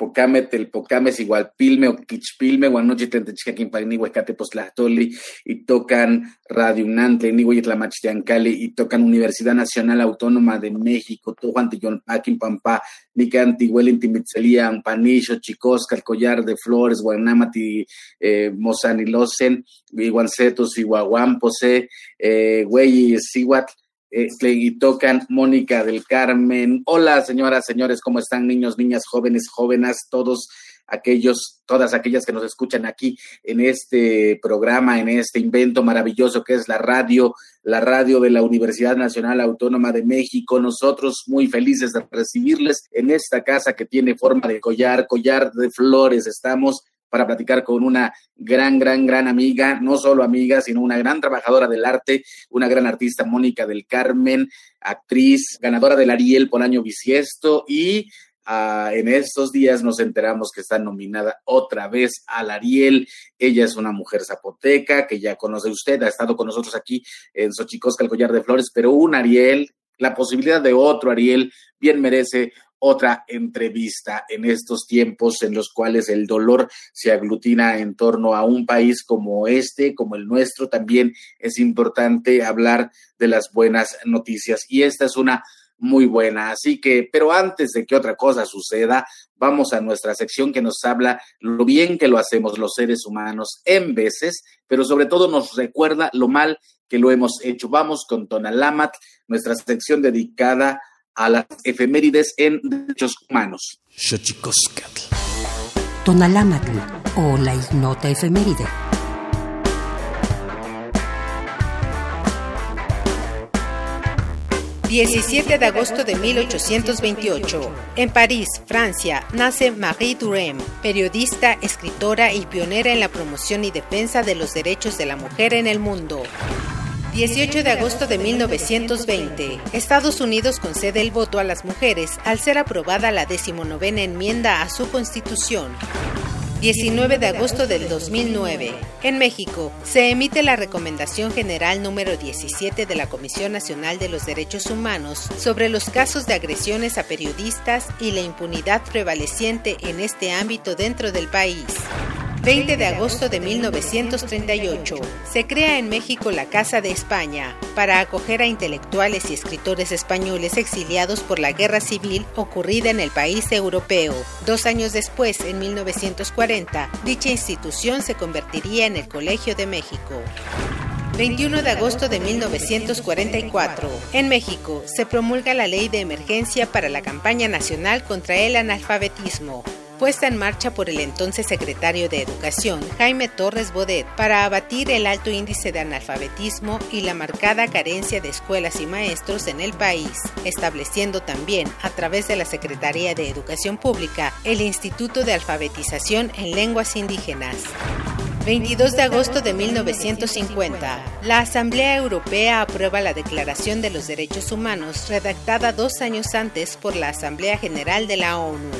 ichpocame telpocame pilme o quichpilme guanochi tentechcaquin pagni huecate postlahtoli y tocan Radio Unantle, ni Tlamachtiancali y tocan Universidad Nacional Autónoma de México, Tojuan Paquin Pampa, Nicanti, Huelinti Mitzelia, Panicho, Chicosca, el Collar de Flores, Guanamati, eh, Mozanilosen, Iguancetos, Iguaguampose, eh, Güey, Sihuatl, y tocan Mónica del Carmen. Hola, señoras, señores, ¿cómo están, niños, niñas, jóvenes, jóvenes, todos aquellos, todas aquellas que nos escuchan aquí en este programa, en este invento maravilloso que es la radio, la radio de la Universidad Nacional Autónoma de México. Nosotros muy felices de recibirles en esta casa que tiene forma de collar, collar de flores. Estamos para platicar con una gran, gran, gran amiga, no solo amiga, sino una gran trabajadora del arte, una gran artista, Mónica del Carmen, actriz, ganadora del Ariel por año bisiesto y ah, en estos días nos enteramos que está nominada otra vez al Ariel. Ella es una mujer zapoteca que ya conoce usted, ha estado con nosotros aquí en Xochicosca, el collar de flores, pero un Ariel, la posibilidad de otro Ariel, bien merece otra entrevista en estos tiempos en los cuales el dolor se aglutina en torno a un país como este, como el nuestro. También es importante hablar de las buenas noticias y esta es una muy buena. Así que, pero antes de que otra cosa suceda, vamos a nuestra sección que nos habla lo bien que lo hacemos los seres humanos en veces, pero sobre todo nos recuerda lo mal que lo hemos hecho. Vamos con Tonalamat, nuestra sección dedicada a las efemérides en derechos humanos. Tonalámatl o la ignota efeméride. ...17 de agosto de 1828... ...en París, Francia... ...nace Marie Durem... ...periodista, escritora y pionera en la promoción y defensa de los derechos de la mujer en el mundo... 18 de agosto de 1920. Estados Unidos concede el voto a las mujeres al ser aprobada la decimonovena enmienda a su constitución. 19 de agosto del 2009. En México, se emite la Recomendación General número 17 de la Comisión Nacional de los Derechos Humanos sobre los casos de agresiones a periodistas y la impunidad prevaleciente en este ámbito dentro del país. 20 de agosto de 1938. Se crea en México la Casa de España para acoger a intelectuales y escritores españoles exiliados por la guerra civil ocurrida en el país europeo. Dos años después, en 1940, dicha institución se convertiría en el Colegio de México. 21 de agosto de 1944. En México se promulga la Ley de Emergencia para la campaña nacional contra el analfabetismo puesta en marcha por el entonces secretario de Educación, Jaime Torres Bodet, para abatir el alto índice de analfabetismo y la marcada carencia de escuelas y maestros en el país, estableciendo también, a través de la Secretaría de Educación Pública, el Instituto de Alfabetización en Lenguas Indígenas. 22 de agosto de 1950, la Asamblea Europea aprueba la Declaración de los Derechos Humanos redactada dos años antes por la Asamblea General de la ONU.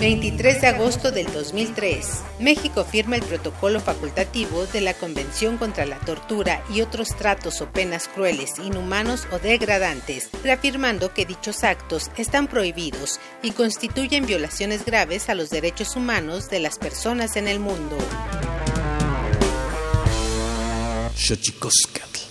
23 de agosto del 2003, México firma el protocolo facultativo de la Convención contra la Tortura y otros tratos o penas crueles, inhumanos o degradantes, reafirmando que dichos actos están prohibidos y constituyen violaciones graves a los derechos humanos de las personas en el mundo. Xochicoscatl.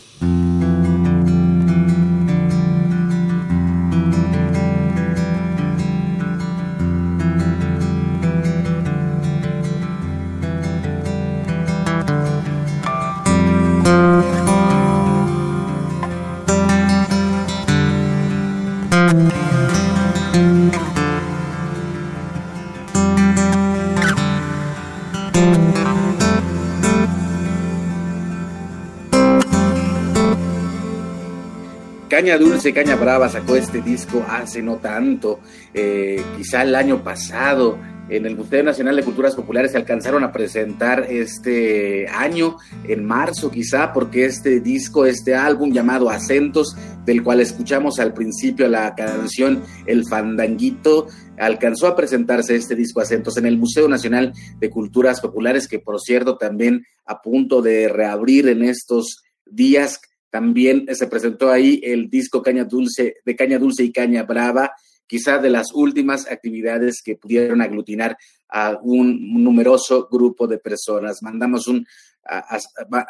Caña Dulce, Caña Brava sacó este disco hace no tanto, eh, quizá el año pasado. En el Museo Nacional de Culturas Populares se alcanzaron a presentar este año, en marzo quizá, porque este disco, este álbum llamado Acentos, del cual escuchamos al principio la canción El Fandanguito, alcanzó a presentarse este disco Acentos en el Museo Nacional de Culturas Populares, que por cierto también a punto de reabrir en estos días también se presentó ahí el disco Caña Dulce, de Caña Dulce y Caña Brava, quizá de las últimas actividades que pudieron aglutinar a un numeroso grupo de personas. Mandamos un,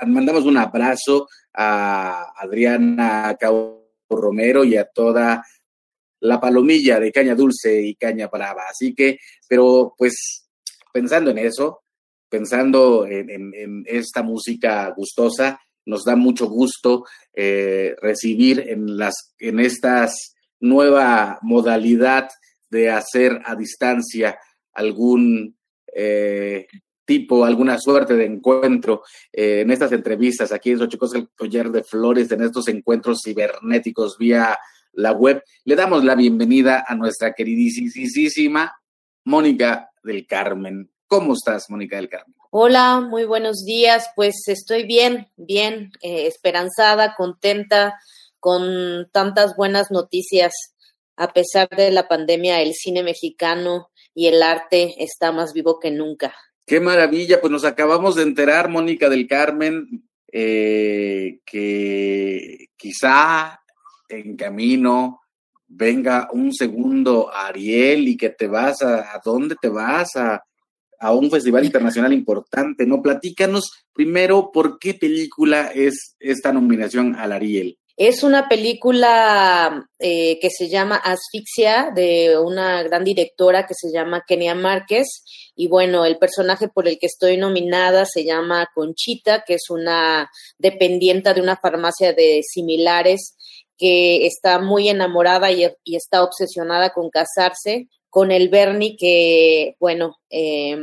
mandamos un abrazo a Adriana Cabo Romero y a toda la palomilla de caña dulce y caña brava. Así que, pero pues pensando en eso, pensando en, esta música gustosa, nos da mucho gusto eh, recibir en las en estas nueva modalidad de hacer a distancia algún eh, tipo, alguna suerte de encuentro eh, en estas entrevistas aquí en Xochicos el Collar de Flores, en estos encuentros cibernéticos vía la web. Le damos la bienvenida a nuestra queridísima Mónica del Carmen. ¿Cómo estás, Mónica del Carmen? Hola, muy buenos días. Pues estoy bien, bien, eh, esperanzada, contenta, con tantas buenas noticias. A pesar de la pandemia, el cine mexicano y el arte está más vivo que nunca. Qué maravilla, pues nos acabamos de enterar, Mónica del Carmen, eh, que quizá en camino venga un segundo Ariel y que te vas a, ¿a dónde te vas? A, a un festival internacional importante, ¿no? Platícanos primero por qué película es esta nominación al Ariel. Es una película eh, que se llama Asfixia de una gran directora que se llama Kenia Márquez y bueno, el personaje por el que estoy nominada se llama Conchita, que es una dependiente de una farmacia de similares que está muy enamorada y, está obsesionada con casarse con el Bernie que, bueno, eh,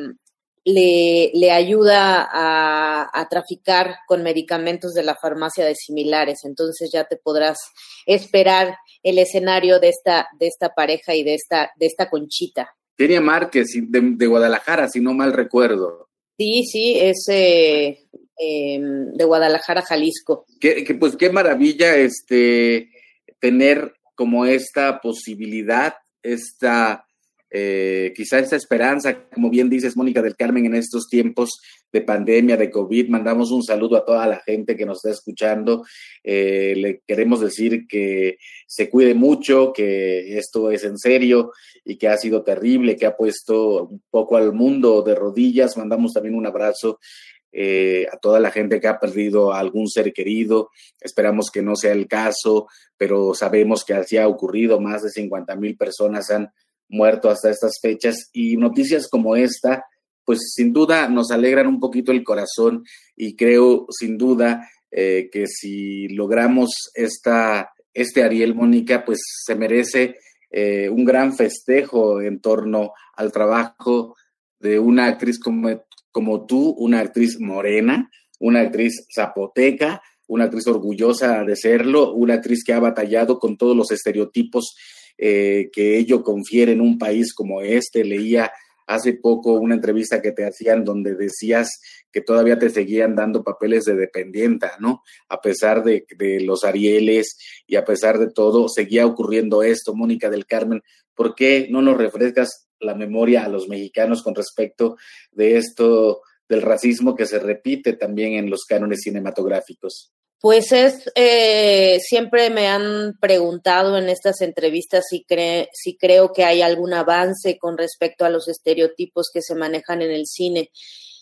le, le ayuda a, a, traficar con medicamentos de la farmacia de similares. Entonces ya te podrás esperar el escenario de esta, de esta pareja y de esta, de esta conchita. Tenía Márquez de, Guadalajara, si no mal recuerdo. Sí, sí, es eh, em, de Guadalajara, Jalisco. Que, que, pues qué maravilla este tener como esta posibilidad, esta eh, quizá esta esperanza, como bien dices, Mónica del Carmen, en estos tiempos de pandemia, de COVID, mandamos un saludo a toda la gente que nos está escuchando. Eh, le queremos decir que se cuide mucho, que esto es en serio y que ha sido terrible, que ha puesto un poco al mundo de rodillas. Mandamos también un abrazo eh, a toda la gente que ha perdido a algún ser querido. Esperamos que no sea el caso, pero sabemos que así ha ocurrido. Más de 50 mil personas han muerto hasta estas fechas y noticias como esta, pues sin duda nos alegran un poquito el corazón y creo sin duda eh, que si logramos esta, este Ariel Mónica, pues se merece eh, un gran festejo en torno al trabajo de una actriz como, como tú, una actriz morena, una actriz zapoteca, una actriz orgullosa de serlo, una actriz que ha batallado con todos los estereotipos eh, que ello confiere en un país como este. Leía hace poco una entrevista que te hacían donde decías que todavía te seguían dando papeles de dependienta, ¿no? A pesar de, de, los Arieles y a pesar de todo, seguía ocurriendo esto, Mónica del Carmen. ¿Por qué no nos refrescas la memoria a los mexicanos con respecto de esto, del racismo que se repite también en los cánones cinematográficos? Pues es, eh, siempre me han preguntado en estas entrevistas si, si creo que hay algún avance con respecto a los estereotipos que se manejan en el cine.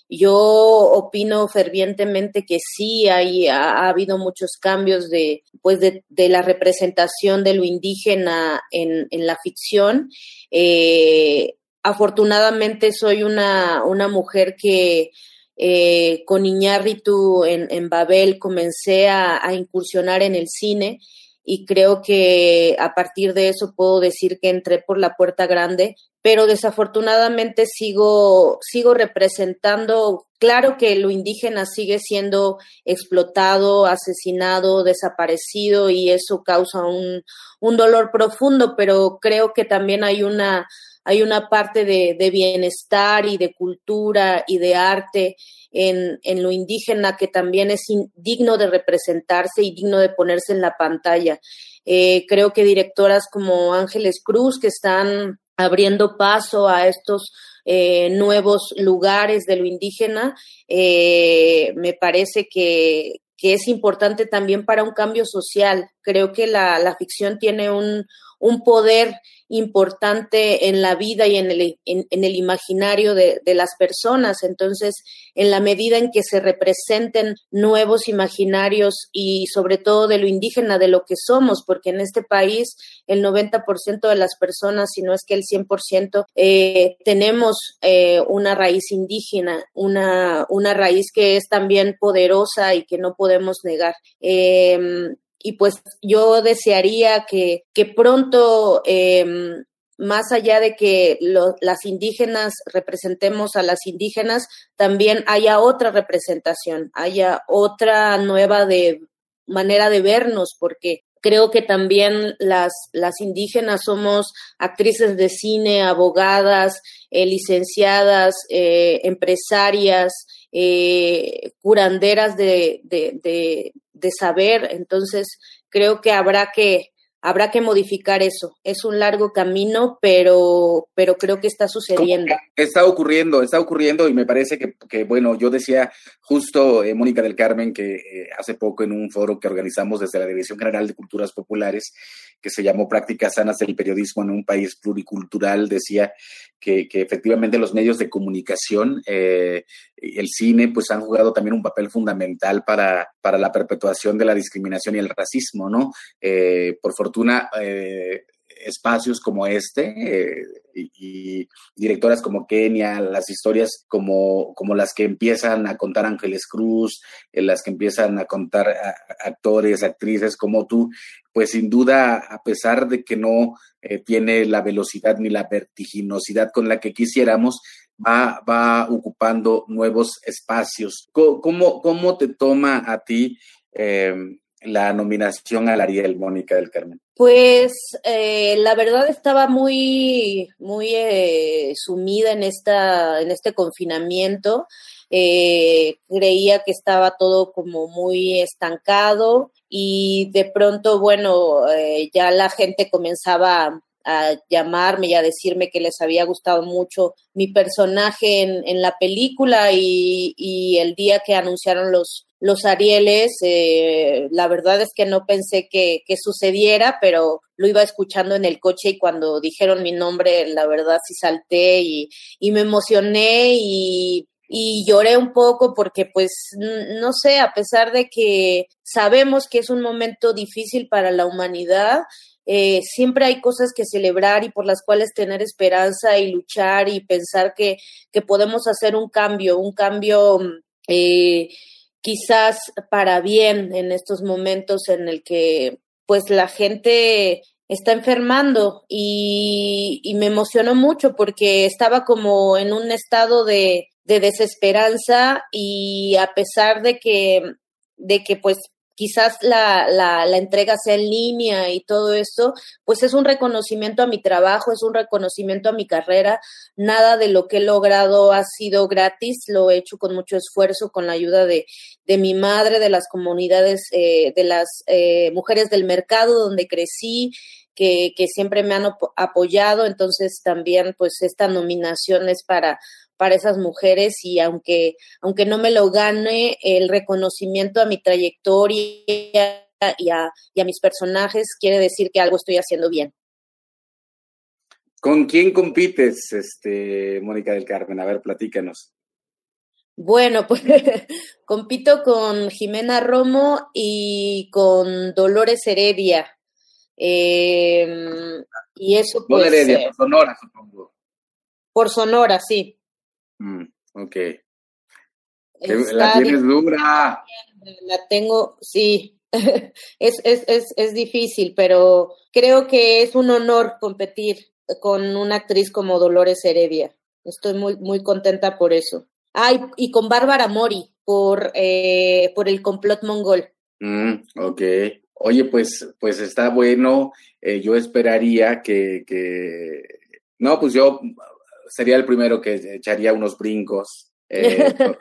Yo opino fervientemente que sí, hay, ha, habido muchos cambios de, pues de, de, la representación de lo indígena en, en la ficción. Eh, afortunadamente soy una, una mujer que eh, con Iñárritu en, en Babel comencé a, incursionar en el cine y creo que a partir de eso puedo decir que entré por la puerta grande, pero desafortunadamente sigo, sigo representando, claro que lo indígena sigue siendo explotado, asesinado, desaparecido y eso causa un, un dolor profundo, pero creo que también hay una hay una parte de, bienestar y de cultura y de arte en, lo indígena que también es digno de representarse y digno de ponerse en la pantalla. Eh, creo que directoras como Ángeles Cruz, que están abriendo paso a estos eh, nuevos lugares de lo indígena, eh, me parece que, es importante también para un cambio social. Creo que la ficción tiene un, un poder importante en la vida y en el, en, el imaginario de, de, las personas. Entonces, en la medida en que se representen nuevos imaginarios y sobre todo de lo indígena, de lo que somos, porque en este país el 90% de las personas, si no es que el 100%, eh, tenemos eh, una raíz indígena, una, una raíz que es también poderosa y que no podemos negar. Eh, y pues yo desearía que, que pronto, em, más allá de que las indígenas representemos a las indígenas, también haya otra representación, haya otra nueva de manera de vernos, porque creo que también las, las indígenas somos actrices de cine, abogadas, eh, licenciadas, eh, empresarias, eh, curanderas de, de, de saber, entonces creo que habrá que habrá que modificar eso. Es un largo camino, pero, pero creo que está sucediendo. Está ocurriendo, está ocurriendo y me parece que, bueno, yo decía justo, eh, Mónica del Carmen, que eh, hace poco en un foro que organizamos desde la Dirección General de Culturas Populares, que se llamó Prácticas Sanas del Periodismo en un país pluricultural, decía que, que efectivamente los medios de comunicación, eh, el cine, pues han jugado también un papel fundamental para, para la perpetuación de la discriminación y el racismo, ¿no? Eh, por fortuna, eh, espacios como este eh, y, directoras como Kenia, las historias como, como las que empiezan a contar Ángeles Cruz, en las que empiezan a contar actores, actrices como tú, pues sin duda, a pesar de que no eh, tiene la velocidad ni la vertiginosidad con la que quisiéramos, va, va ocupando nuevos espacios. ¿Cómo, cómo te toma a ti? Eh, la nominación al Ariel, Mónica del Carmen? Pues eh, la verdad estaba muy, muy eh, sumida en esta, en este confinamiento. Eh, creía que estaba todo como muy estancado y de pronto, bueno, ya la gente comenzaba a llamarme y a decirme que les había gustado mucho mi personaje en, en la película y, y, el día que anunciaron los, los Arieles, eh, la verdad es que no pensé que, que, sucediera, pero lo iba escuchando en el coche y cuando dijeron mi nombre, la verdad sí salté y, y me emocioné y, y lloré un poco porque pues no sé, a pesar de que sabemos que es un momento difícil para la humanidad, eh, siempre hay cosas que celebrar y por las cuales tener esperanza y luchar y pensar que, que podemos hacer un cambio, un cambio eh, quizás para bien en estos momentos en el que pues la gente está enfermando y, y me emocionó mucho porque estaba como en un estado de, de desesperanza y a pesar de que de que pues quizás la, la, la, entrega sea en línea y todo esto, pues es un reconocimiento a mi trabajo, es un reconocimiento a mi carrera. Nada de lo que he logrado ha sido gratis, lo he hecho con mucho esfuerzo, con la ayuda de, de mi madre, de las comunidades, eh, de las eh, mujeres del mercado donde crecí. Que, que siempre me han apoyado, entonces también pues esta nominación es para para esas mujeres y aunque, aunque no me lo gane, el reconocimiento a mi trayectoria y a, y a mis personajes quiere decir que algo estoy haciendo bien. ¿Con quién compites, este, Mónica del Carmen? A ver, platícanos. Bueno, pues compito con Jimena Romo y con Dolores Heredia. Eh, y eso pues. Heredia, por Sonora, supongo. Por Sonora, sí. Mm, ok. la tienes dura. La tengo, sí. es, es, es, es difícil, pero creo que es un honor competir con una actriz como Dolores Heredia. Estoy muy, muy contenta por eso. Ay, y con Bárbara Mori, por, eh, por el complot mongol. Mm, ok. Oye, pues, pues está bueno. Eh, yo esperaría que, que. No, pues yo sería el primero que echaría unos brincos. Eh,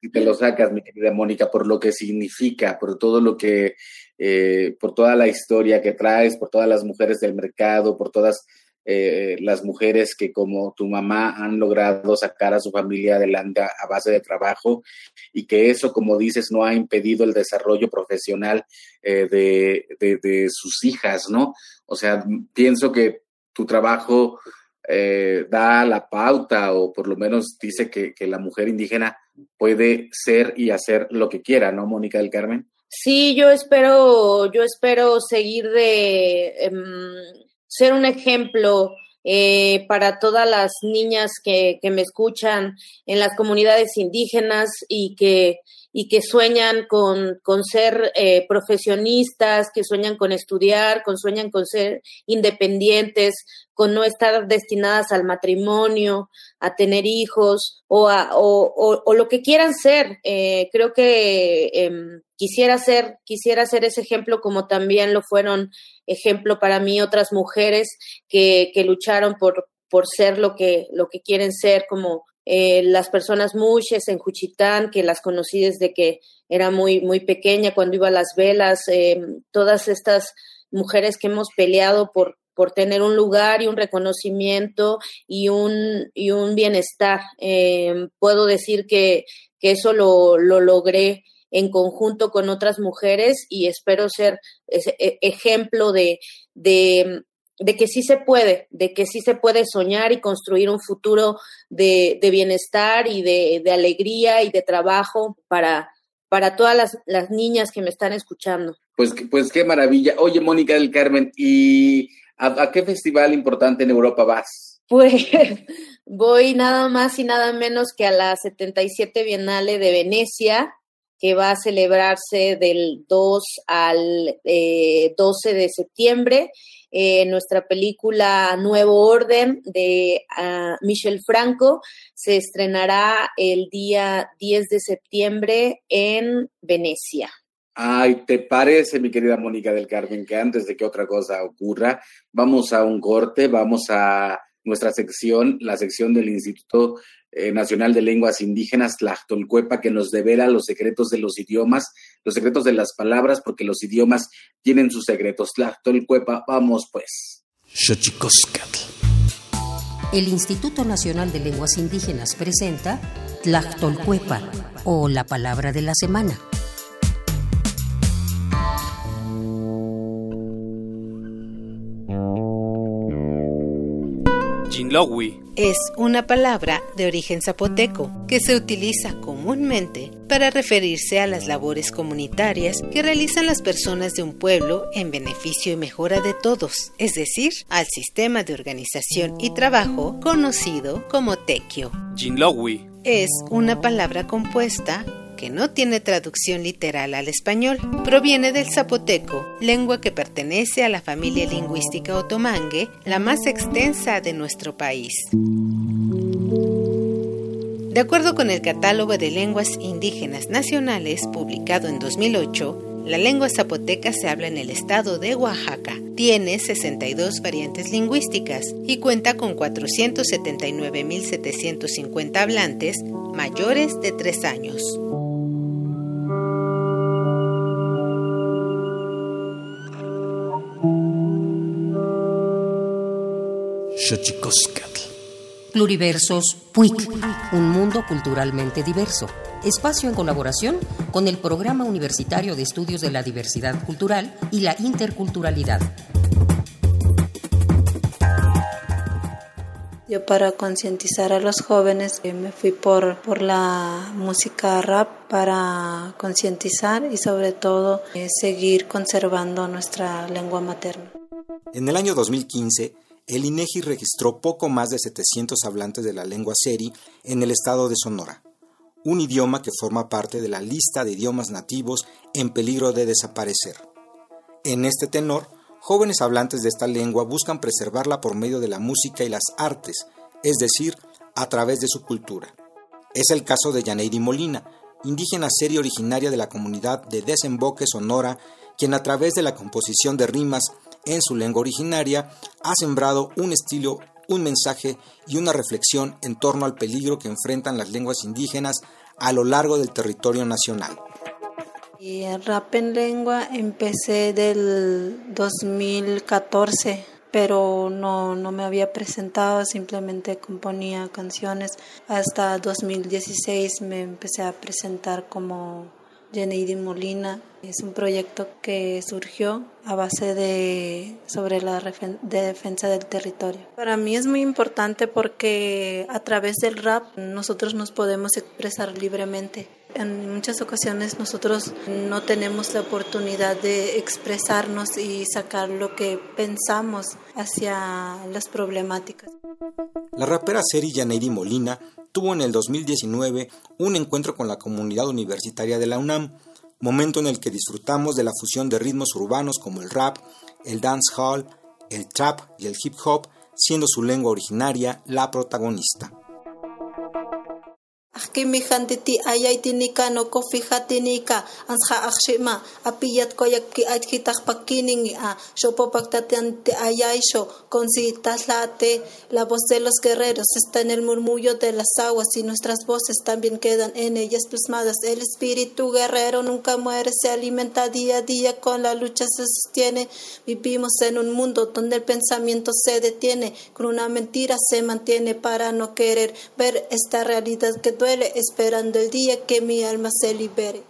si te lo sacas, mi querida Mónica, por lo que significa, por todo lo que, eh, por toda la historia que traes, por todas las mujeres del mercado, por todas eh, las mujeres que como tu mamá han logrado sacar a su familia adelante a, base de trabajo y que eso, como dices, no ha impedido el desarrollo profesional eh, de, sus hijas, ¿no? O sea, pienso que tu trabajo eh, da la pauta o por lo menos dice que, que, la mujer indígena puede ser y hacer lo que quiera, ¿no, Mónica del Carmen? Sí, yo espero, yo espero seguir de em, ser un ejemplo eh, para todas las niñas que, que, me escuchan en las comunidades indígenas y que, y que sueñan con, con ser eh, profesionistas, que sueñan con estudiar, con sueñan con ser independientes, con no estar destinadas al matrimonio, a tener hijos o, a, o, o, lo que quieran ser. Eh, creo que em, quisiera ser, quisiera ser ese ejemplo como también lo fueron ejemplo para mí otras mujeres que, que lucharon por, por ser lo que, lo que quieren ser, como eh, las personas muches en Juchitán, que las conocí desde que era muy, muy pequeña, cuando iba a las velas, em, todas estas mujeres que hemos peleado por, por tener un lugar y un reconocimiento y un, y un bienestar. Eh, puedo decir que, que eso lo, lo, logré en conjunto con otras mujeres y espero ser e, ejemplo de, de, de, que sí se puede, de que sí se puede soñar y construir un futuro de, de bienestar y de, de, alegría y de trabajo para, para todas las, las niñas que me están escuchando. Pues, pues qué maravilla. Oye, Mónica del Carmen, y ¿A, qué festival importante en Europa vas? Pues voy nada más y nada menos que a la 77 Bienale de Venecia, que va a celebrarse del 2 al 12 eh, de septiembre. Eh, nuestra película Nuevo Orden de uh, Michel Franco se estrenará el día 10 de septiembre en Venecia. Ay, ¿te parece, mi querida Mónica del Carmen, que antes de que otra cosa ocurra, vamos a un corte, vamos a nuestra sección, la sección del Instituto eh, Nacional de Lenguas Indígenas, Tlachtolcuepa, que nos devela los secretos de los idiomas, los secretos de las palabras, porque los idiomas tienen sus secretos. Tlachtolcuepa, vamos pues. El Instituto Nacional de Lenguas Indígenas presenta Tlachtolcuepa, o la palabra de la semana. Es una palabra de origen zapoteco que se utiliza comúnmente para referirse a las labores comunitarias que realizan las personas de un pueblo en beneficio y mejora de todos, es decir, al sistema de organización y trabajo conocido como tequio. Es una palabra compuesta que no tiene traducción literal al español. Proviene del zapoteco, lengua que pertenece a la familia lingüística otomangue, la más extensa de nuestro país. De acuerdo con el Catálogo de Lenguas Indígenas Nacionales, publicado en 2008, la lengua zapoteca se habla en el estado de Oaxaca. Tiene 62 variantes lingüísticas y cuenta con 479.750 hablantes mayores de 3 años. Pluriversos PUIC, un mundo culturalmente diverso. Espacio en colaboración con el Programa Universitario de Estudios de la Diversidad Cultural y la Interculturalidad. Yo para concientizar a los jóvenes eh, me fui por, por la música rap para concientizar y sobre todo eh, seguir conservando nuestra lengua materna. En el año 2015, el INEGI registró poco más de 700 hablantes de la lengua seri en el estado de Sonora, un idioma que forma parte de la lista de idiomas nativos en peligro de desaparecer. En este tenor, jóvenes hablantes de esta lengua buscan preservarla por medio de la música y las artes, es decir, a través de su cultura. Es el caso de Yaneiri Molina, indígena seria originaria de la comunidad de Desemboque Sonora, quien a través de la composición de rimas en su lengua originaria, ha sembrado un estilo, un mensaje y una reflexión en torno al peligro que enfrentan las lenguas indígenas a lo largo del territorio nacional. Y el rap en lengua empecé del 2014 pero no, no me había presentado, simplemente componía canciones. Hasta 2016 me empecé a presentar como Jenny Molina. Es un proyecto que surgió a base de sobre la de defensa del territorio. Para mí es muy importante porque a través del rap nosotros nos podemos expresar libremente. En muchas ocasiones nosotros no tenemos la oportunidad de expresarnos y sacar lo que pensamos hacia las problemáticas. La rapera Seri Janeiri Molina tuvo en el 2019 un encuentro con la comunidad universitaria de la UNAM, momento en el que disfrutamos de la fusión de ritmos urbanos como el rap, el dancehall, el trap y el hip hop, siendo su lengua originaria la protagonista. Akimi hantiti ayay tinika no kofi hatinika ansha akshima apiyat koyak ki ajkitak pakiningi a shopopaktatante ayaisho con si taslate la voz de los guerreros está en el murmullo de las aguas y nuestras voces también quedan en ellas plasmadas. El espíritu guerrero nunca muere se alimenta día a día con la lucha se sostiene. Vivimos en un mundo donde el pensamiento se detiene con una mentira se mantiene para no querer ver esta realidad que esperando el día que mi alma se libere.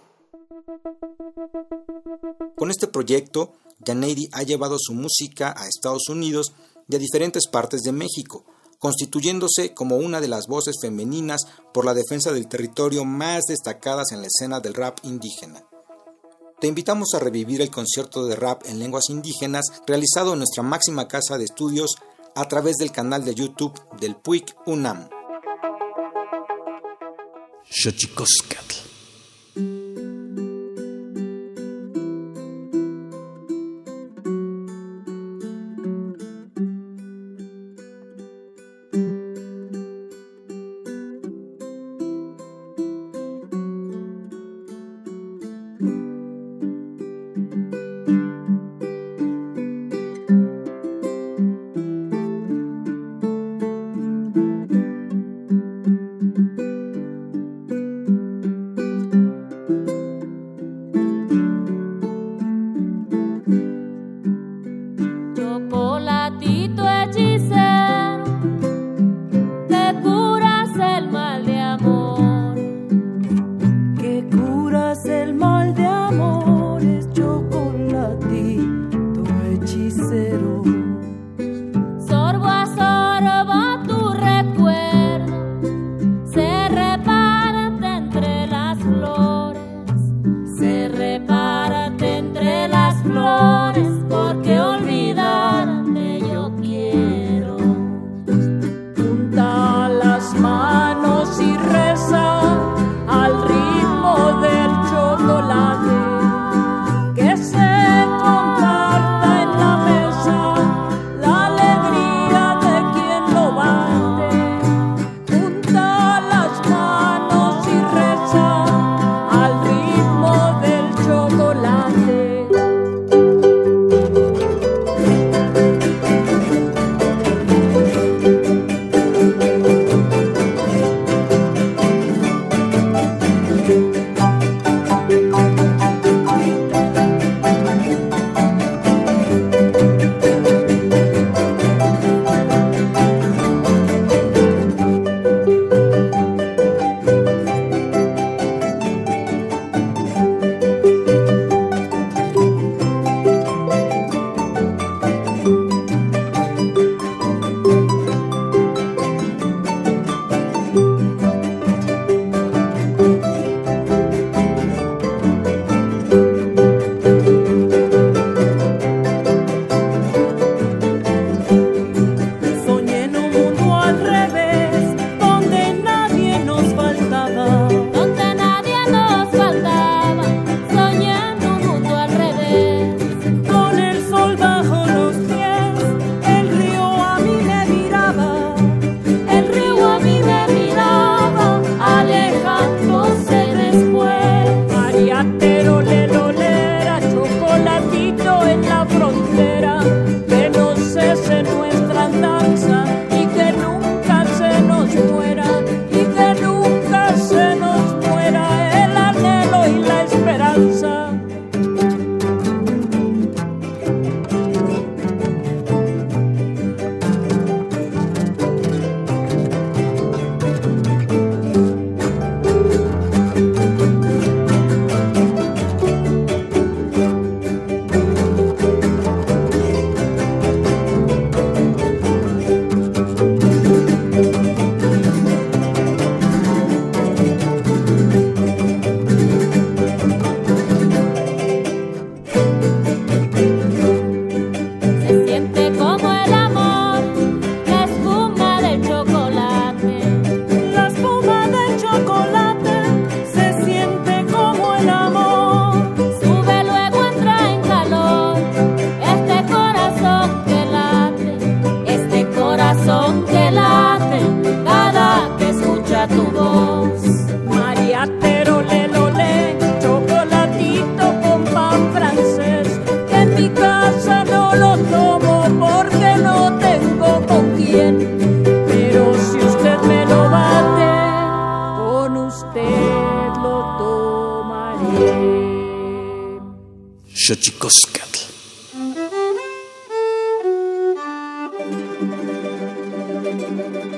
Con este proyecto, Janeiri ha llevado su música a Estados Unidos y a diferentes partes de México, constituyéndose como una de las voces femeninas por la defensa del territorio más destacadas en la escena del rap indígena. Te invitamos a revivir el concierto de rap en lenguas indígenas realizado en nuestra máxima casa de estudios a través del canal de YouTube del PUIC UNAM. Xochicoscatl.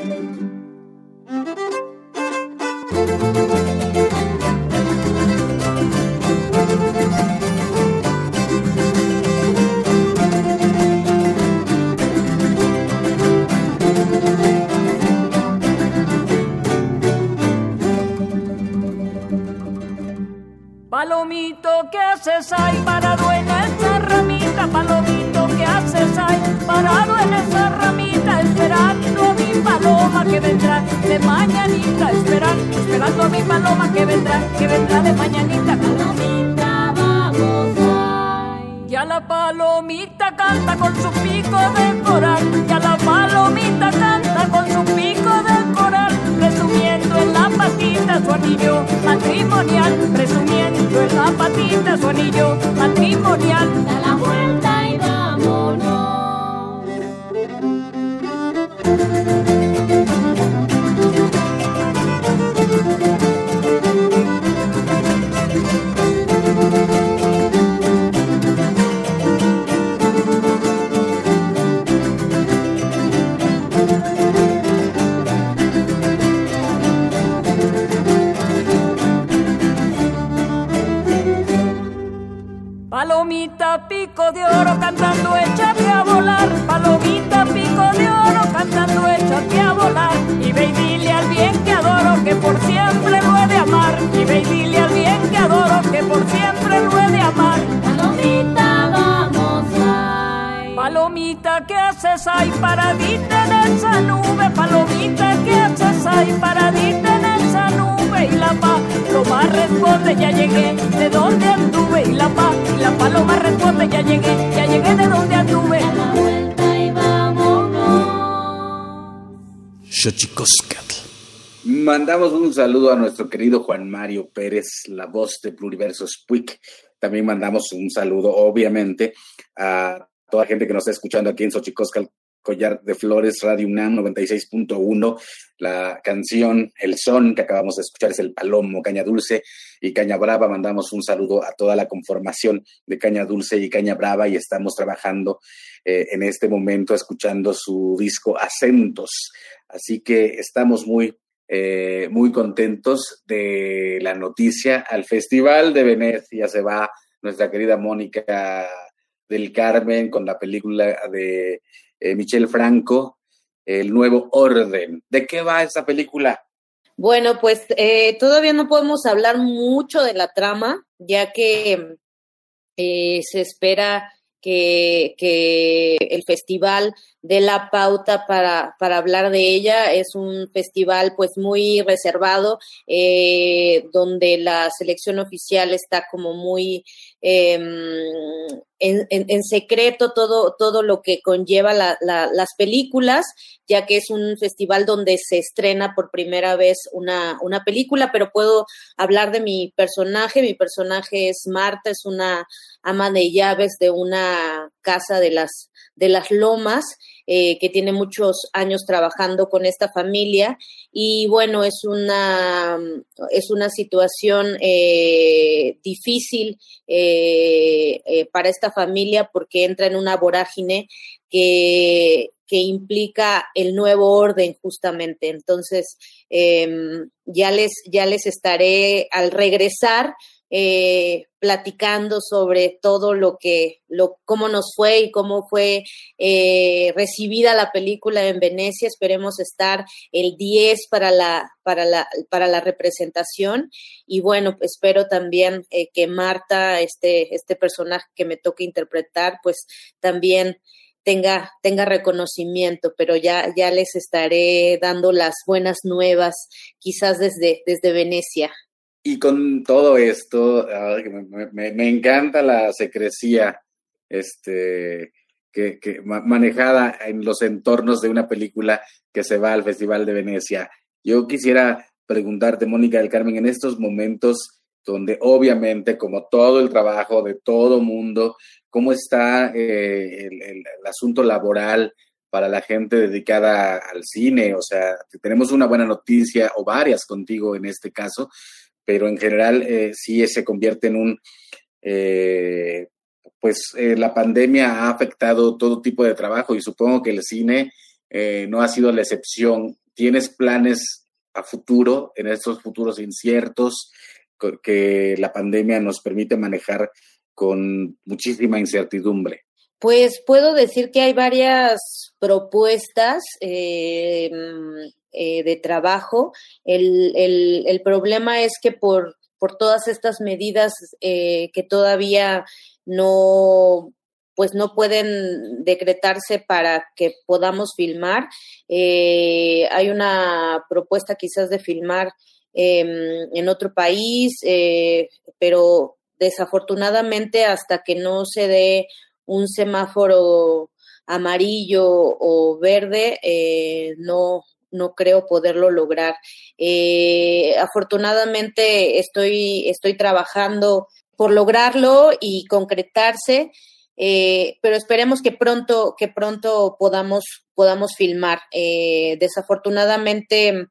Müzik mañanita. Esperando, esperando a mi paloma que vendrá, que vendrá de mañanita. Palomita, vamos ahí. Ya la palomita canta con su pico de coral. Ya la palomita canta con su pico de coral. Presumiendo en la patita su anillo matrimonial. Presumiendo en la patita su anillo matrimonial. Paradita en esa nube? Palomita ¿qué haces ahí paradita en esa nube? Y la paloma responde ya llegué de donde anduve. Y la pa, y la paloma responde ya llegué, ya llegué de donde anduve. A la vuelta y vámonos. Xochicoscatl. Mandamos un saludo a nuestro querido Juan Mario Pérez, la voz de Pluriverso Spuic. También mandamos un saludo, obviamente, a toda la gente que nos está escuchando aquí en Xochicoscal, Collar de Flores, Radio UNAM 96.1. La canción El Son que acabamos de escuchar es El Palomo, Caña Dulce y Caña Brava. Mandamos un saludo a toda la conformación de Caña Dulce y Caña Brava y estamos trabajando eh, en este momento escuchando su disco Acentos. Así que estamos muy eh, muy contentos de la noticia. Al Festival de Venecia se va nuestra querida Mónica del Carmen con la película de eh, Michel Franco, El Nuevo Orden. ¿De qué va esa película? Bueno, pues eh, todavía no podemos hablar mucho de la trama, ya que eh, se espera que, que, el festival dé la pauta para, para, hablar de ella. Es un festival pues muy reservado, eh, donde la selección oficial está como muy eh, en, en, en, secreto todo, todo lo que conlleva la, la, las películas, ya que es un festival donde se estrena por primera vez una, una película, pero puedo hablar de mi personaje. Mi personaje es Marta, es una ama de llaves de una casa de las, de las lomas. Eh, que tiene muchos años trabajando con esta familia y bueno, es una, es una situación eh, difícil eh, eh, para esta familia porque entra en una vorágine que, que implica el nuevo orden justamente. Entonces, em, ya, les, ya les estaré al regresar eh, platicando sobre todo lo que, lo, cómo nos fue y cómo fue eh, recibida la película en Venecia. Esperemos estar el 10 para la, para la, para la representación. Y bueno, espero también eh, que Marta, este, este personaje que me toca interpretar, pues también tenga, tenga reconocimiento, pero ya, ya les estaré dando las buenas nuevas, quizás desde, desde Venecia. Y con todo esto, me, me, encanta la secrecía este, que, que, manejada en los entornos de una película que se va al Festival de Venecia. Yo quisiera preguntarte, Mónica del Carmen, en estos momentos donde obviamente, como todo el trabajo de todo mundo, ¿cómo está eh, el asunto laboral para la gente dedicada al cine? O sea, tenemos una buena noticia o varias contigo en este caso, pero en general eh, sí se convierte en un, eh, pues la pandemia ha afectado todo tipo de trabajo y supongo que el cine no ha sido la excepción. ¿Tienes planes a futuro, en estos futuros inciertos que la pandemia nos permite manejar con muchísima incertidumbre? Pues puedo decir que hay varias propuestas eh, eh, de trabajo. El, el, problema es que por, por todas estas medidas eh, que todavía no pues no pueden decretarse para que podamos filmar. hay una propuesta quizás de filmar em, en otro país, pero desafortunadamente hasta que no se dé un semáforo amarillo o verde, eh, no, no creo poderlo lograr. Eh, afortunadamente estoy, estoy trabajando por lograrlo y concretarse, eh, pero esperemos que pronto, que pronto podamos, podamos filmar. desafortunadamente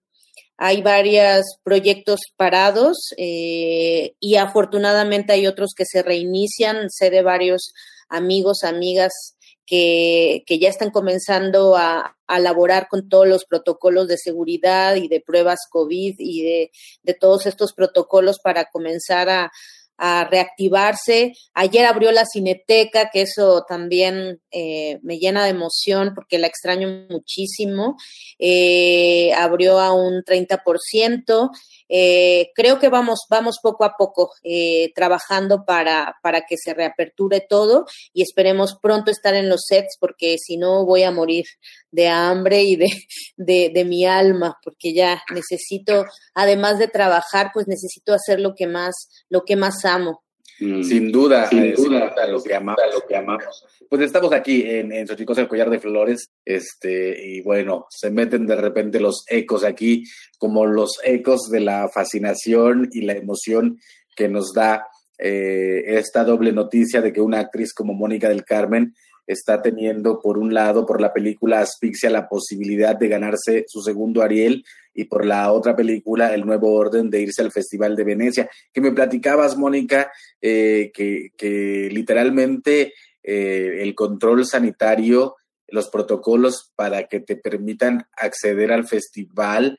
hay varios proyectos parados y afortunadamente hay otros que se reinician. Sé de varios amigos, amigas que, que ya están comenzando a, a laborar con todos los protocolos de seguridad y de pruebas COVID y de, de todos estos protocolos para comenzar a, a reactivarse. Ayer abrió la cineteca, que eso también eh, me llena de emoción porque la extraño muchísimo. Eh, abrió a un 30%. Eh, creo que vamos, vamos poco a poco eh, trabajando para, para que se reaperture todo y esperemos pronto estar en los sets porque si no voy a morir de hambre y de, de, de mi alma porque ya necesito, además de trabajar, pues necesito hacer lo que más, lo que más amo. Mm. Sin duda, sin, duda, lo, que amamos, lo que amamos. Pues estamos aquí en, en Xochicosa, el collar de flores, este, y bueno, se meten de repente los ecos aquí, como los ecos de la fascinación y la emoción que nos da eh, esta doble noticia de que una actriz como Mónica del Carmen está teniendo, por un lado, por la película Asfixia, la posibilidad de ganarse su segundo Ariel y por la otra película, El Nuevo Orden, de irse al Festival de Venecia. Que me platicabas, Mónica, eh, que, que, literalmente eh, el control sanitario, los protocolos para que te permitan acceder al festival,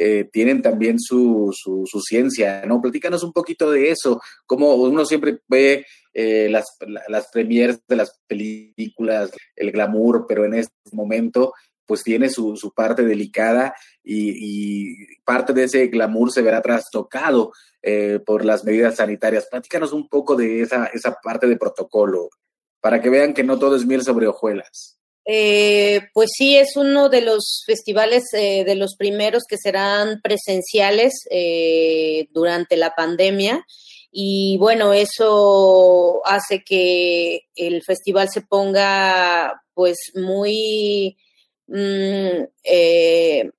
eh, tienen también su, su, su, ciencia, ¿no? Platícanos un poquito de eso, como uno siempre ve eh, las, las premiers de las películas, el glamour, pero en este momento pues tiene su, su parte delicada y, parte de ese glamour se verá trastocado eh, por las medidas sanitarias. Platícanos un poco de esa, esa parte de protocolo, para que vean que no todo es miel sobre hojuelas. Eh, pues sí, es uno de los festivales eh, de los primeros que serán presenciales eh, durante la pandemia y bueno, eso hace que el festival se ponga pues muy, mm, eh,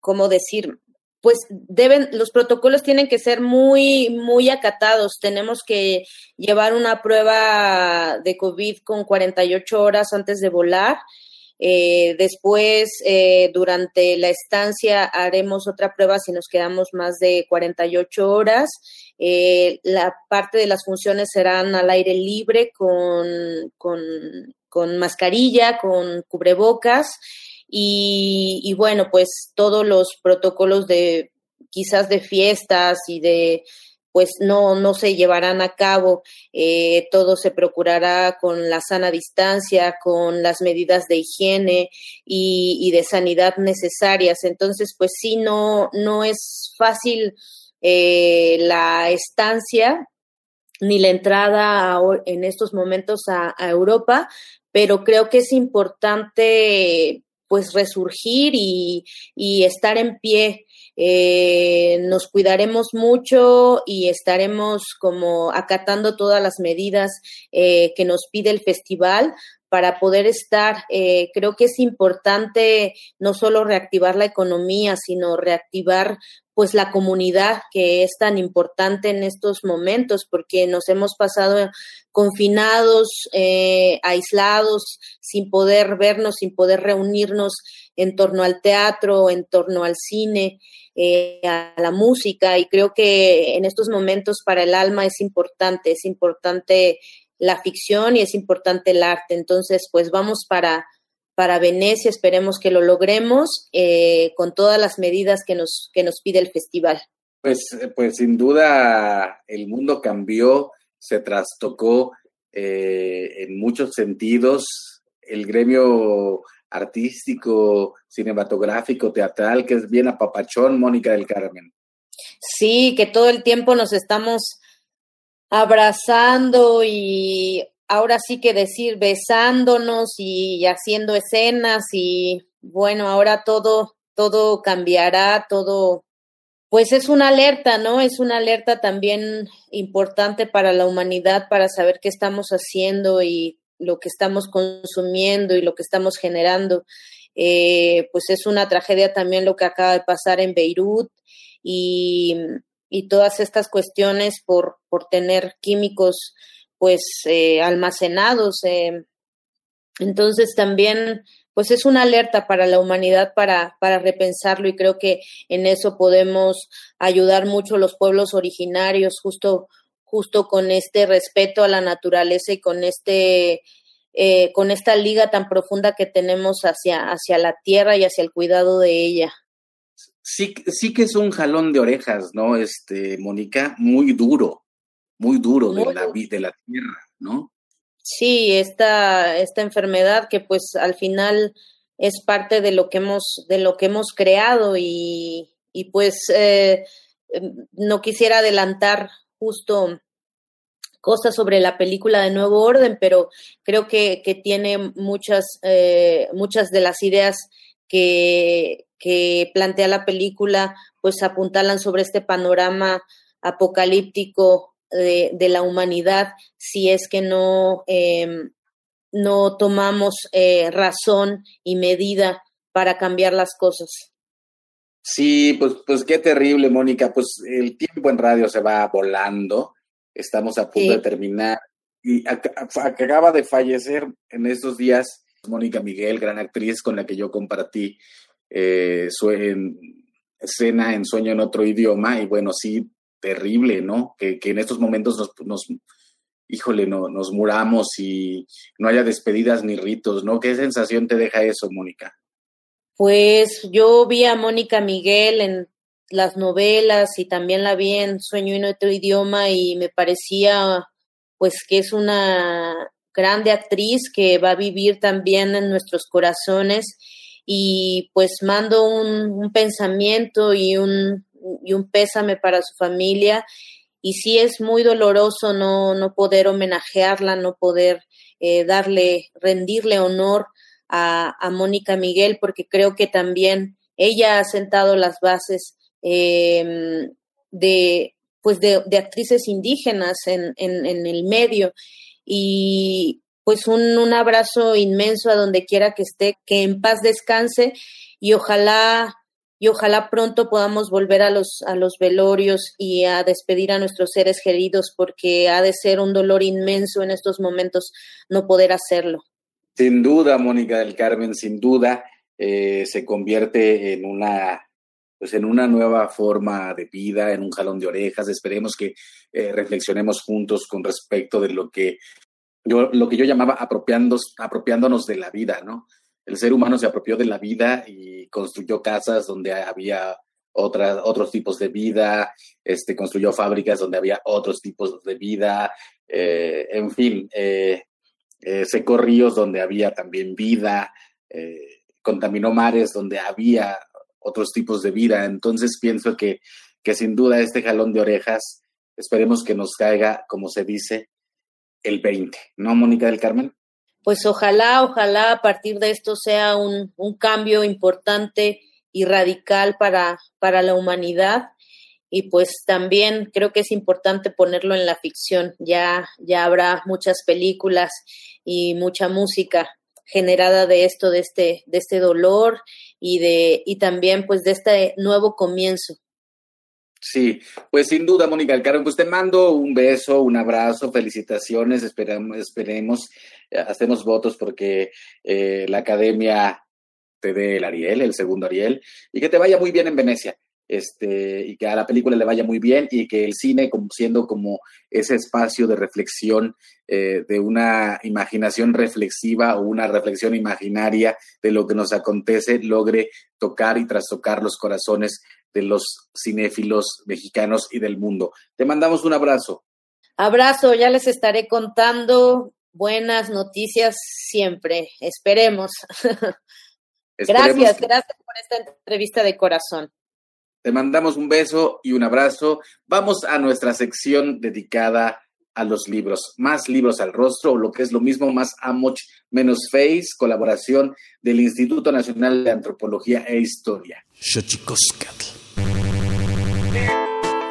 ¿cómo decir? Pues deben, los protocolos tienen que ser muy, muy acatados. Tenemos que llevar una prueba de COVID con 48 horas antes de volar eh, después, eh, durante la estancia, haremos otra prueba si nos quedamos más de 48 horas. Eh, la parte de las funciones serán al aire libre con, con, con mascarilla, con cubrebocas y, y bueno, pues todos los protocolos de quizás de fiestas y de pues no, no se llevarán a cabo. Eh, todo se procurará con la sana distancia, con las medidas de higiene y, de sanidad necesarias. Entonces, pues sí, no, no es fácil eh, la estancia ni la entrada en estos momentos a Europa, pero creo que es importante pues resurgir y, y estar en pie eh, nos cuidaremos mucho y estaremos como acatando todas las medidas eh, que nos pide el festival para poder estar. Eh, creo que es importante no solo reactivar la economía, sino reactivar pues la comunidad que es tan importante en estos momentos porque nos hemos pasado confinados, eh, aislados, sin poder vernos, sin poder reunirnos en torno al teatro, en torno al cine, eh, a la música y creo que en estos momentos para el alma es importante, es importante la ficción y es importante el arte. Entonces, pues vamos para, para Venecia, esperemos que lo logremos eh, con todas las medidas que nos, que nos pide el festival. Pues, pues sin duda el mundo cambió, se trastocó eh, en muchos sentidos. El gremio artístico, cinematográfico, teatral, que es bien apapachón, Mónica del Carmen. Sí, que todo el tiempo nos estamos abrazando y ahora sí que decir besándonos y haciendo escenas y bueno, ahora todo todo cambiará, todo pues es una alerta, ¿no? Es una alerta también importante para la humanidad para saber qué estamos haciendo y lo que estamos consumiendo y lo que estamos generando. Eh, pues es una tragedia también lo que acaba de pasar en Beirut y, y todas estas cuestiones por, por tener químicos pues eh, almacenados. Eh. Entonces también pues es una alerta para la humanidad para, para repensarlo y creo que en eso podemos ayudar mucho los pueblos originarios justo justo con este respeto a la naturaleza y con este eh, con esta liga tan profunda que tenemos hacia, hacia la tierra y hacia el cuidado de ella. Sí, sí que es un jalón de orejas, ¿no? Este, Mónica, muy duro, muy duro de la, de la tierra, ¿no? Sí, esta, esta enfermedad que pues al final es parte de lo que hemos, de lo que hemos creado y, y pues eh, em, no quisiera adelantar justo cosas sobre la película de Nuevo Orden, pero creo que, que tiene muchas, eh, muchas de las ideas que, que plantea la película, pues apuntalan sobre este panorama apocalíptico de, de la humanidad si es que no, eh, no tomamos eh, razón y medida para cambiar las cosas. Sí, pues, pues qué terrible, Mónica. Pues el tiempo en radio se va volando. Estamos a punto de terminar. Y acaba de fallecer en estos días Mónica Miguel, gran actriz con la que yo compartí eh, su escena en Sueño en otro idioma. Y bueno, sí, terrible, ¿no? Que, que en estos momentos nos, nos híjole, no, nos muramos y no haya despedidas ni ritos, ¿no? ¿Qué sensación te deja eso, Mónica? Pues yo vi a Mónica Miguel en las novelas y también la vi en Sueño en otro idioma y me parecía pues que es una grande actriz que va a vivir también en nuestros corazones y pues mando un, un pensamiento y un, y un pésame para su familia y sí es muy doloroso no, no poder homenajearla, no poder eh, darle, rendirle honor a, a Mónica Miguel, porque creo que también ella ha sentado las bases eh, de, pues de, de, actrices indígenas en, en, en, el medio. Y pues un, un abrazo inmenso a donde quiera que esté, que en paz descanse y ojalá y ojalá pronto podamos volver a los, a los velorios y a despedir a nuestros seres queridos porque ha de ser un dolor inmenso en estos momentos no poder hacerlo. Sin duda, Mónica del Carmen, sin duda, eh, se convierte en una pues en una nueva forma de vida, en un jalón de orejas. Esperemos que eh, reflexionemos juntos con respecto de lo que yo, lo que yo llamaba apropiándonos de la vida, ¿no? El ser humano se apropió de la vida y construyó casas donde había otros tipos de vida, este, construyó fábricas donde había otros tipos de vida, eh, en fin, eh, eh, secó ríos donde había también vida, contaminó mares donde había otros tipos de vida. Entonces pienso que, que sin duda este jalón de orejas, esperemos que nos caiga, como se dice, el 20, ¿no, Mónica del Carmen? Pues ojalá, ojalá a partir de esto sea un, un cambio importante y radical para, para la humanidad. Y pues también creo que es importante ponerlo en la ficción. Ya, ya habrá muchas películas y mucha música generada de esto, de este, de este dolor y de, y también pues de este nuevo comienzo. Sí, pues sin duda, Mónica Alcaro, pues te mando un beso, un abrazo, felicitaciones, esperamos, esperemos, hacemos votos porque eh, la academia te dé el Ariel, el segundo Ariel, y que te vaya muy bien en Venecia. este, y que a la película le vaya muy bien y que el cine, como, siendo como ese espacio de reflexión, eh, de una imaginación reflexiva o una reflexión imaginaria de lo que nos acontece, logre tocar y trastocar los corazones de los cinéfilos mexicanos y del mundo. Te mandamos un abrazo. Abrazo, ya les estaré contando buenas noticias siempre, esperemos. gracias, gracias por esta entrevista de corazón. Te mandamos un beso y un abrazo. Vamos a nuestra sección dedicada a los libros. Más libros al rostro, o lo que es lo mismo, más Amoch menos Face, colaboración del Instituto Nacional de Antropología e Historia.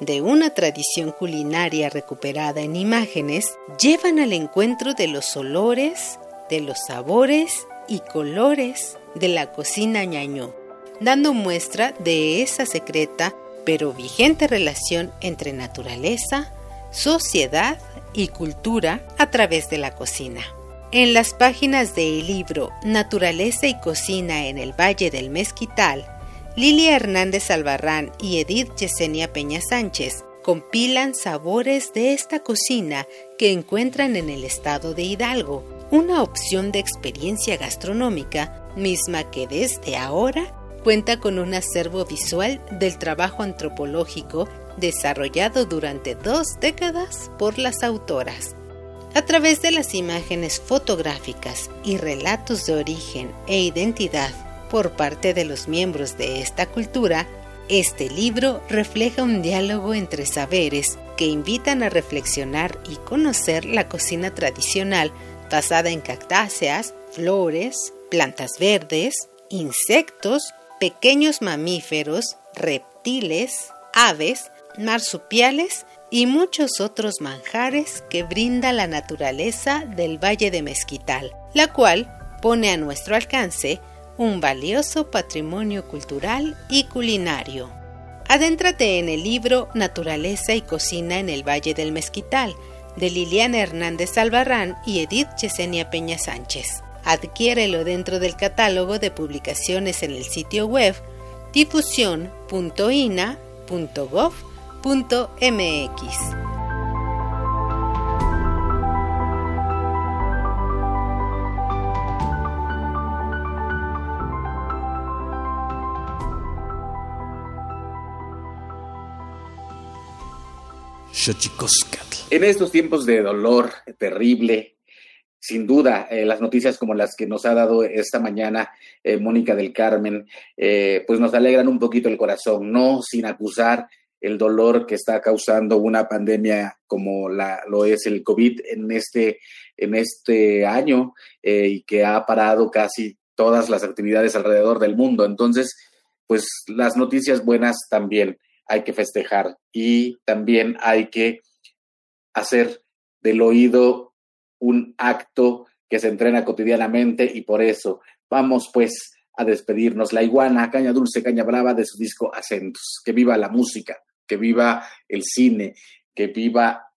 de una tradición culinaria recuperada en imágenes llevan al encuentro de los olores, de los sabores y colores de la cocina ñañó, dando muestra de esa secreta pero vigente relación entre naturaleza, sociedad y cultura a través de la cocina. En las páginas del libro Naturaleza y Cocina en el Valle del Mezquital, Lilia Hernández Albarrán y Edith Yesenia Peña Sánchez compilan sabores de esta cocina que encuentran en el estado de Hidalgo, una opción de experiencia gastronómica misma que desde ahora cuenta con un acervo visual del trabajo antropológico desarrollado durante dos décadas por las autoras. A través de las imágenes fotográficas y relatos de origen e identidad por parte de los miembros de esta cultura, este libro refleja un diálogo entre saberes que invitan a reflexionar y conocer la cocina tradicional basada en cactáceas, flores, plantas verdes, insectos, pequeños mamíferos, reptiles, aves, marsupiales y muchos otros manjares que brinda la naturaleza del Valle de Mezquital, la cual pone a nuestro alcance un valioso patrimonio cultural y culinario. Adéntrate en el libro Naturaleza y Cocina en el Valle del Mezquital, de Liliana Hernández Albarrán y Edith Chesenia Peña Sánchez. Adquiérelo dentro del catálogo de publicaciones en el sitio web difusión.ina.gov.mx. En estos tiempos de dolor terrible, sin duda, eh, las noticias como las que nos ha dado esta mañana eh, Mónica del Carmen, eh, pues nos alegran un poquito el corazón, no sin acusar el dolor que está causando una pandemia como la, lo es el COVID en este, en este año y que ha parado casi todas las actividades alrededor del mundo. Entonces, pues las noticias buenas también hay que festejar y también hay que hacer del oído un acto que se entrena cotidianamente y por eso vamos pues a despedirnos. La iguana, caña dulce, caña brava de su disco Acentos. Que viva la música, que viva el cine, que viva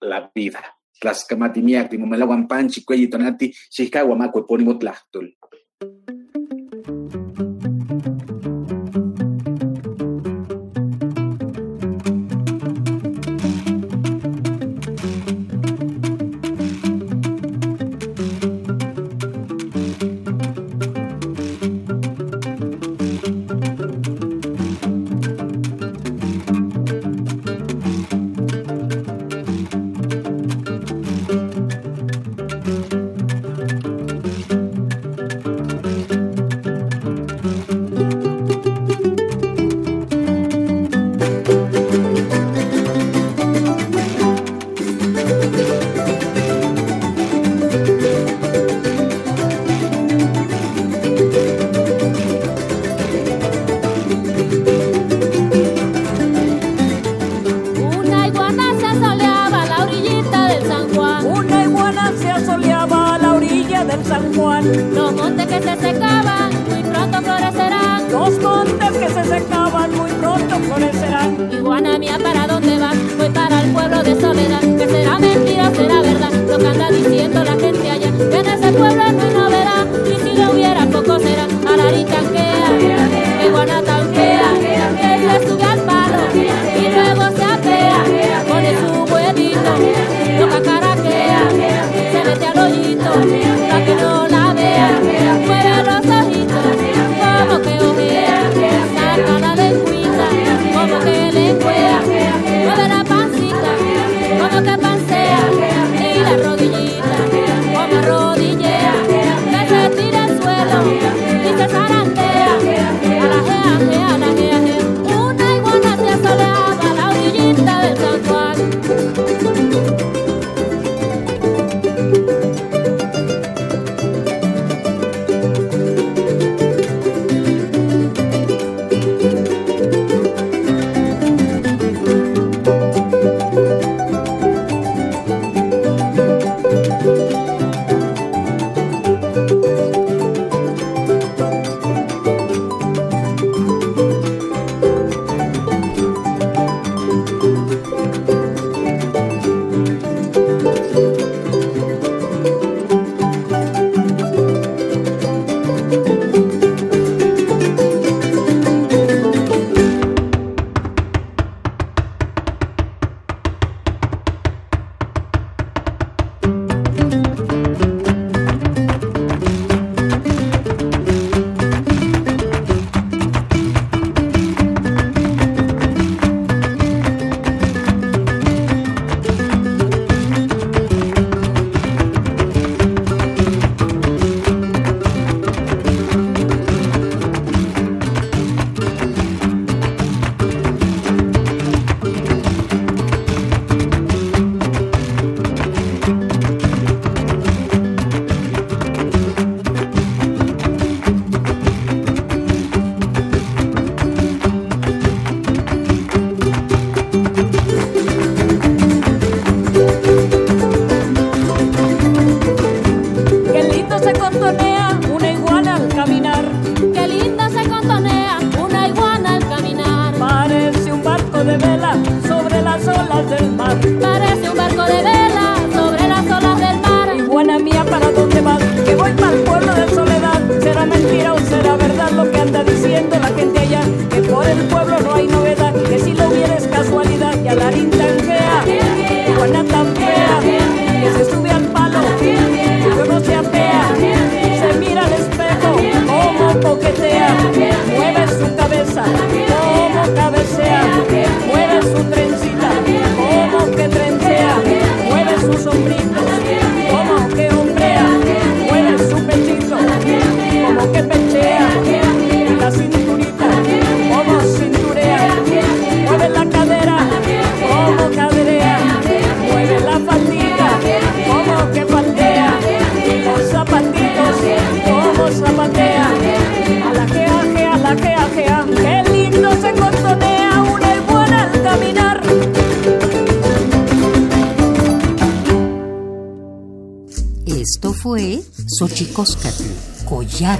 la vida. Las camatimiacti, momelaguan panchi, cuelli tonati, chicaguamaco, epónimo.